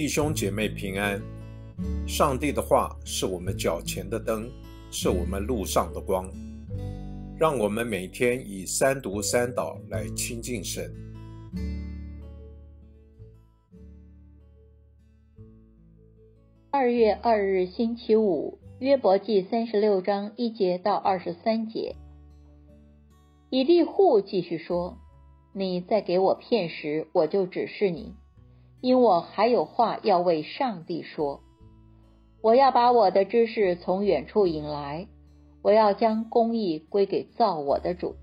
弟兄姐妹平安。上帝的话是我们脚前的灯，是我们路上的光。让我们每天以三读三祷来亲近神。二月二日星期五，约伯记三十六章一节到二十三节。以利户继续说：“你再给我片时，我就指示你。”因我还有话要为上帝说，我要把我的知识从远处引来，我要将公义归给造我的主。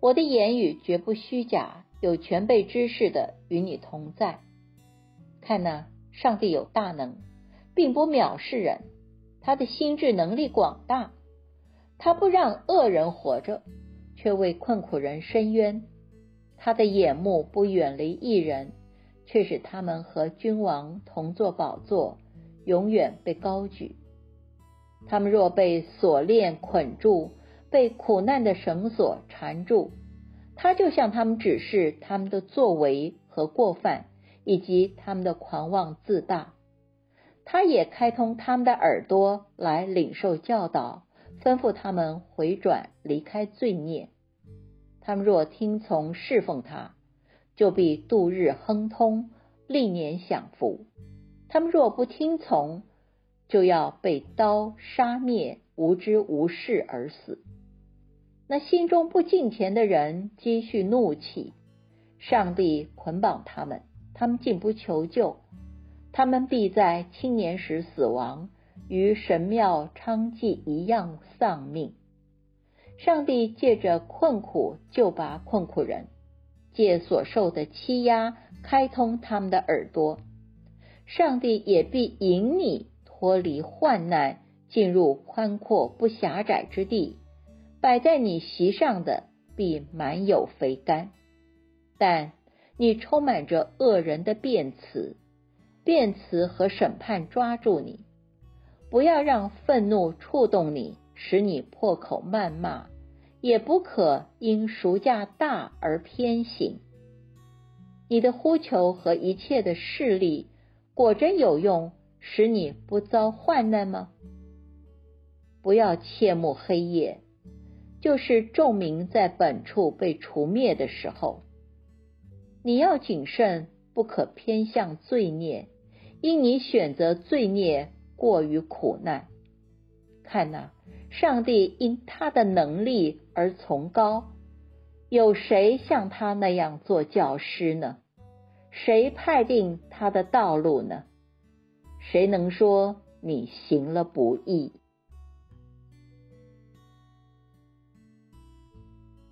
我的言语绝不虚假，有全备知识的与你同在。看呐，上帝有大能，并不藐视人，他的心智能力广大，他不让恶人活着，却为困苦人伸冤，他的眼目不远离一人。却使他们和君王同坐宝座，永远被高举。他们若被锁链捆住，被苦难的绳索缠住，他就向他们指示他们的作为和过犯，以及他们的狂妄自大。他也开通他们的耳朵来领受教导，吩咐他们回转，离开罪孽。他们若听从侍奉他。就必度日亨通，历年享福。他们若不听从，就要被刀杀灭，无知无事而死。那心中不敬虔的人积蓄怒气，上帝捆绑他们，他们竟不求救，他们必在青年时死亡，与神庙娼妓一样丧命。上帝借着困苦救拔困苦人。借所受的欺压，开通他们的耳朵，上帝也必引你脱离患难，进入宽阔不狭窄之地。摆在你席上的必满有肥甘，但你充满着恶人的辩词，辩词和审判抓住你，不要让愤怒触动你，使你破口谩骂。也不可因赎价大而偏行。你的呼求和一切的势力，果真有用，使你不遭患难吗？不要切慕黑夜，就是众民在本处被除灭的时候。你要谨慎，不可偏向罪孽，因你选择罪孽过于苦难。看哪。上帝因他的能力而崇高，有谁像他那样做教师呢？谁派定他的道路呢？谁能说你行了不义？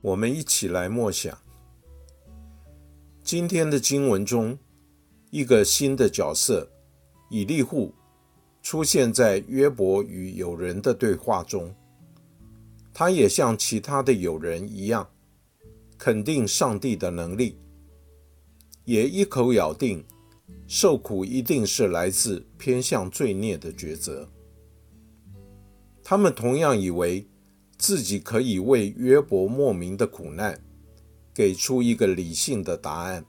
我们一起来默想今天的经文中，一个新的角色——以利户。出现在约伯与友人的对话中，他也像其他的友人一样，肯定上帝的能力，也一口咬定受苦一定是来自偏向罪孽的抉择。他们同样以为自己可以为约伯莫名的苦难给出一个理性的答案，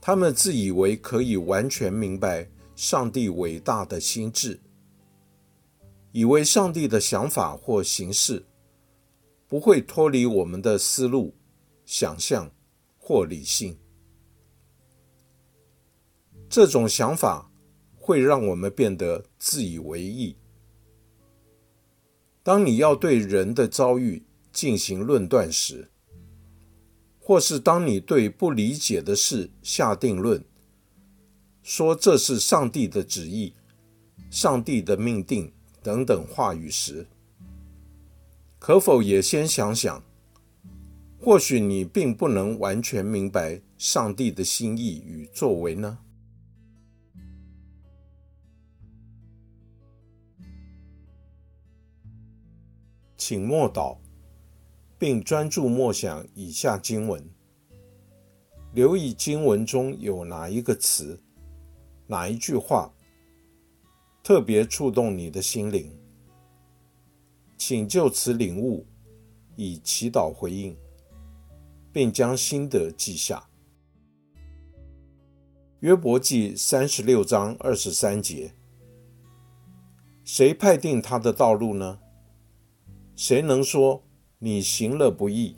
他们自以为可以完全明白。上帝伟大的心智，以为上帝的想法或形式不会脱离我们的思路、想象或理性。这种想法会让我们变得自以为意。当你要对人的遭遇进行论断时，或是当你对不理解的事下定论。说这是上帝的旨意、上帝的命定等等话语时，可否也先想想，或许你并不能完全明白上帝的心意与作为呢？请默祷，并专注默想以下经文，留意经文中有哪一个词。哪一句话特别触动你的心灵？请就此领悟，以祈祷回应，并将心得记下。约伯记三十六章二十三节：谁派定他的道路呢？谁能说你行了不义？